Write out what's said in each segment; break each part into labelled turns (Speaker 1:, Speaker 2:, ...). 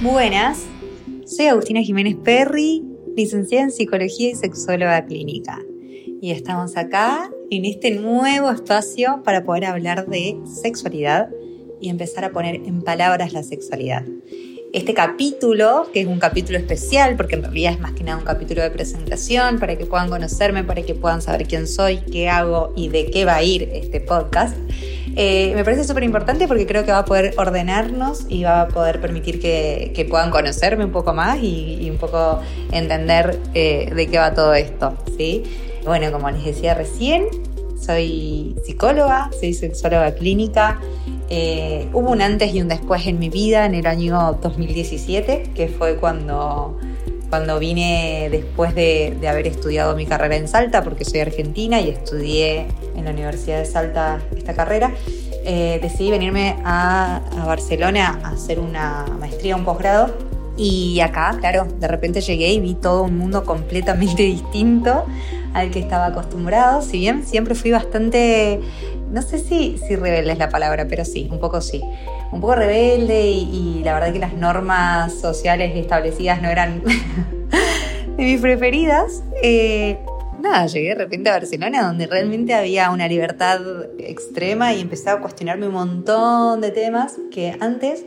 Speaker 1: buenas, soy Agustina Jiménez Perry, licenciada en Psicología y sexóloga clínica. Y estamos acá en este nuevo espacio para poder hablar de sexualidad y empezar a poner en palabras la sexualidad. Este capítulo, que es un capítulo especial, porque en realidad es más que nada un capítulo de presentación, para que puedan conocerme, para que puedan saber quién soy, qué hago y de qué va a ir este podcast, eh, me parece súper importante porque creo que va a poder ordenarnos y va a poder permitir que, puedan conocerme un poco más y, un poco entender eh, de qué va todo esto. ¿sí? Bueno, como les decía recién, soy psicóloga, soy sexóloga clínica. Eh, hubo un antes y un después en mi vida en el año 2017, que fue cuando cuando vine después de, haber estudiado mi carrera en Salta, porque soy argentina y estudié en la Universidad de Salta esta carrera, eh, decidí venirme a, Barcelona a hacer una maestría, un posgrado. Y acá, claro, de repente llegué y vi todo un mundo completamente distinto al que estaba acostumbrado. Si bien siempre fui bastante, no sé si, si rebelde es la palabra, pero sí, un poco sí un poco rebelde y, la verdad que las normas sociales establecidas no eran de mis preferidas. Eh, nada, llegué de repente a Barcelona donde realmente había una libertad extrema y empecé a cuestionarme un montón de temas que antes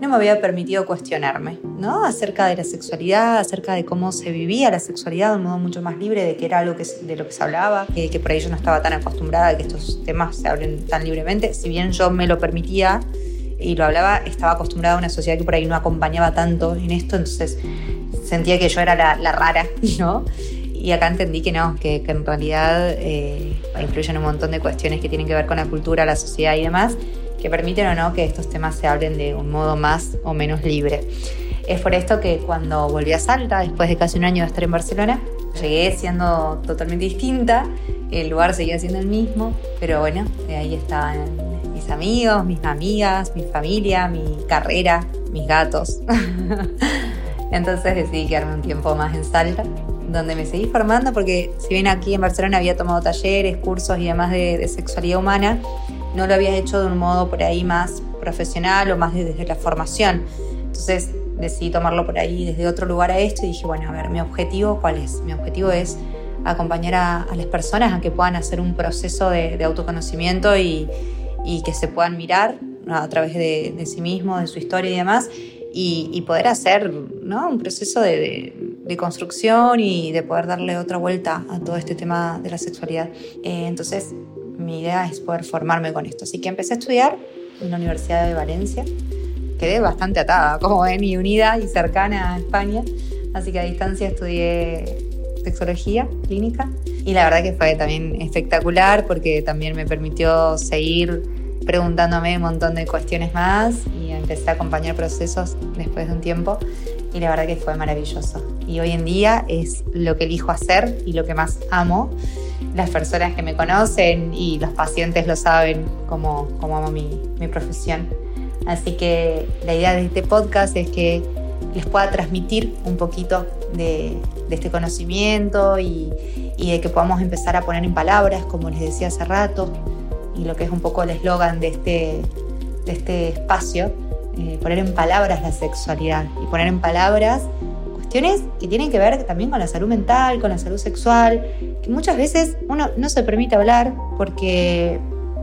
Speaker 1: no me había permitido cuestionarme, ¿no? Acerca de la sexualidad, acerca de cómo se vivía la sexualidad de un modo mucho más libre, de que era algo que, de lo que se hablaba, que, que por ahí yo no estaba tan acostumbrada a que estos temas se hablen tan libremente, si bien yo me lo permitía y lo hablaba, estaba acostumbrada a una sociedad que por ahí no acompañaba tanto en esto, entonces sentía que yo era la, rara, ¿no? Y acá entendí que no, que, en realidad eh, influyen un montón de cuestiones que tienen que ver con la cultura, la sociedad y demás, que permiten o no que estos temas se hablen de un modo más o menos libre. Es por esto que cuando volví a Salta, después de casi un año de estar en Barcelona, llegué siendo totalmente distinta, el lugar seguía siendo el mismo, pero bueno, ahí estaban mis amigos, mis amigas, mi familia, mi carrera, mis gatos. Entonces decidí quedarme un tiempo más en Salta, donde me seguí formando porque si bien aquí en Barcelona había tomado talleres, cursos y demás de, sexualidad humana, no lo había hecho de un modo por ahí más profesional o más desde la formación. Entonces decidí tomarlo por ahí desde otro lugar a esto y dije, bueno, a ver, mi objetivo cuál es? Mi objetivo es acompañar a, las personas a que puedan hacer un proceso de autoconocimiento y, y que se puedan mirar a través de, sí mismos, de su historia y demás, y, poder hacer ¿no? un proceso de, construcción y de poder darle otra vuelta a todo este tema de la sexualidad. Eh, entonces, mi idea es poder formarme con esto. Así que empecé a estudiar en la Universidad de Valencia. Quedé bastante atada, como ven, y unida y cercana a España. Así que a distancia estudié sexología clínica y la verdad que fue también espectacular porque también me permitió seguir preguntándome un montón de cuestiones más y empecé a acompañar procesos después de un tiempo y la verdad que fue maravilloso. Y hoy en día es lo que elijo hacer y lo que más amo. Las personas que me conocen y los pacientes lo saben como, como amo mi, mi profesión. Así que la idea de este podcast es que les pueda transmitir un poquito de, de este conocimiento y, y de que podamos empezar a poner en palabras, como les decía hace rato, y lo que es un poco el eslogan de este, de este espacio, eh, poner en palabras la sexualidad y poner en palabras cuestiones que tienen que ver también con la salud mental, con la salud sexual, que muchas veces uno no se permite hablar porque,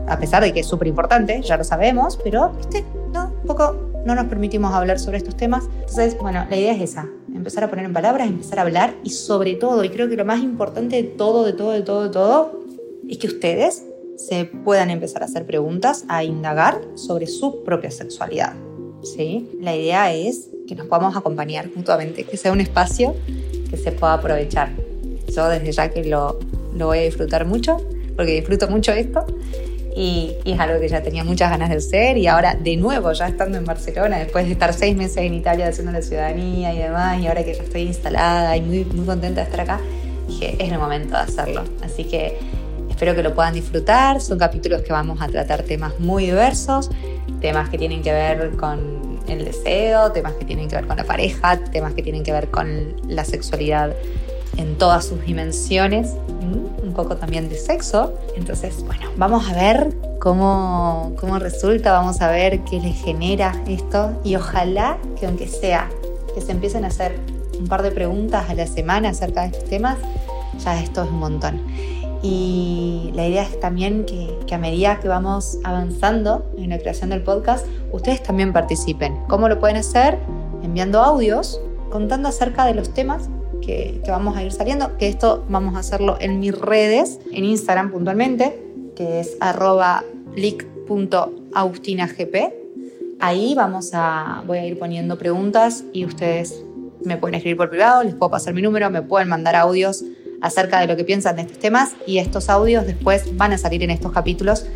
Speaker 1: a pesar de que es súper importante, ya lo sabemos, pero, viste, no, un poco no nos permitimos hablar sobre estos temas. Entonces, bueno, la idea es esa, empezar a poner en palabras, empezar a hablar y sobre todo, y creo que lo más importante de todo, de todo, de todo, de todo, es que ustedes se puedan empezar a hacer preguntas, a indagar sobre su propia sexualidad. ¿Sí? La idea es que nos podamos acompañar mutuamente, que sea un espacio que se pueda aprovechar. Yo desde ya que lo, lo voy a disfrutar mucho, porque disfruto mucho esto, y, es algo que ya tenía muchas ganas de hacer y ahora de nuevo ya estando en Barcelona, después de estar seis meses en Italia haciendo la ciudadanía y demás, y ahora que ya estoy instalada y muy, muy contenta de estar acá, dije, es el momento de hacerlo. Así que Espero que lo puedan disfrutar. Son capítulos que vamos a tratar temas muy diversos, temas que tienen que ver con el deseo, temas que tienen que ver con la pareja, temas que tienen que ver con la sexualidad en todas sus dimensiones, un poco también de sexo. Entonces, bueno, vamos a ver cómo, cómo resulta, vamos a ver qué les genera esto y ojalá que aunque sea que se empiecen a hacer un par de preguntas a la semana acerca de estos temas, ya esto es un montón. Y la idea es también que, que, a medida que vamos avanzando en la creación del podcast, ustedes también participen. ¿Cómo lo pueden hacer? Enviando audios, contando acerca de los temas que, que vamos a ir saliendo, que esto vamos a hacerlo en mis redes, en Instagram puntualmente, que es arroba. Ahí vamos a, voy a ir poniendo preguntas y ustedes me pueden escribir por privado, les puedo pasar mi número, me pueden mandar audios acerca de lo que piensan de estos temas y estos audios después van a salir en estos capítulos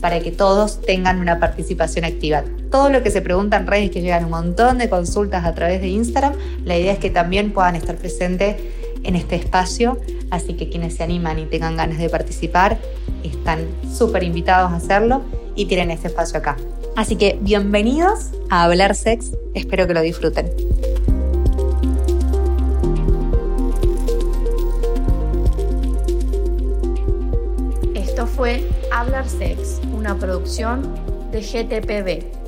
Speaker 1: para que todos tengan una participación activa. Todo lo que se preguntan en redes, que llegan un montón de consultas a través de Instagram, la idea es que también puedan estar presentes en este espacio, así que quienes se animan y tengan ganas de participar están súper invitados a hacerlo y tienen este espacio acá. Así que bienvenidos a Hablar Sex, espero que lo disfruten.
Speaker 2: Fue Hablar Sex, una producción de GTPB.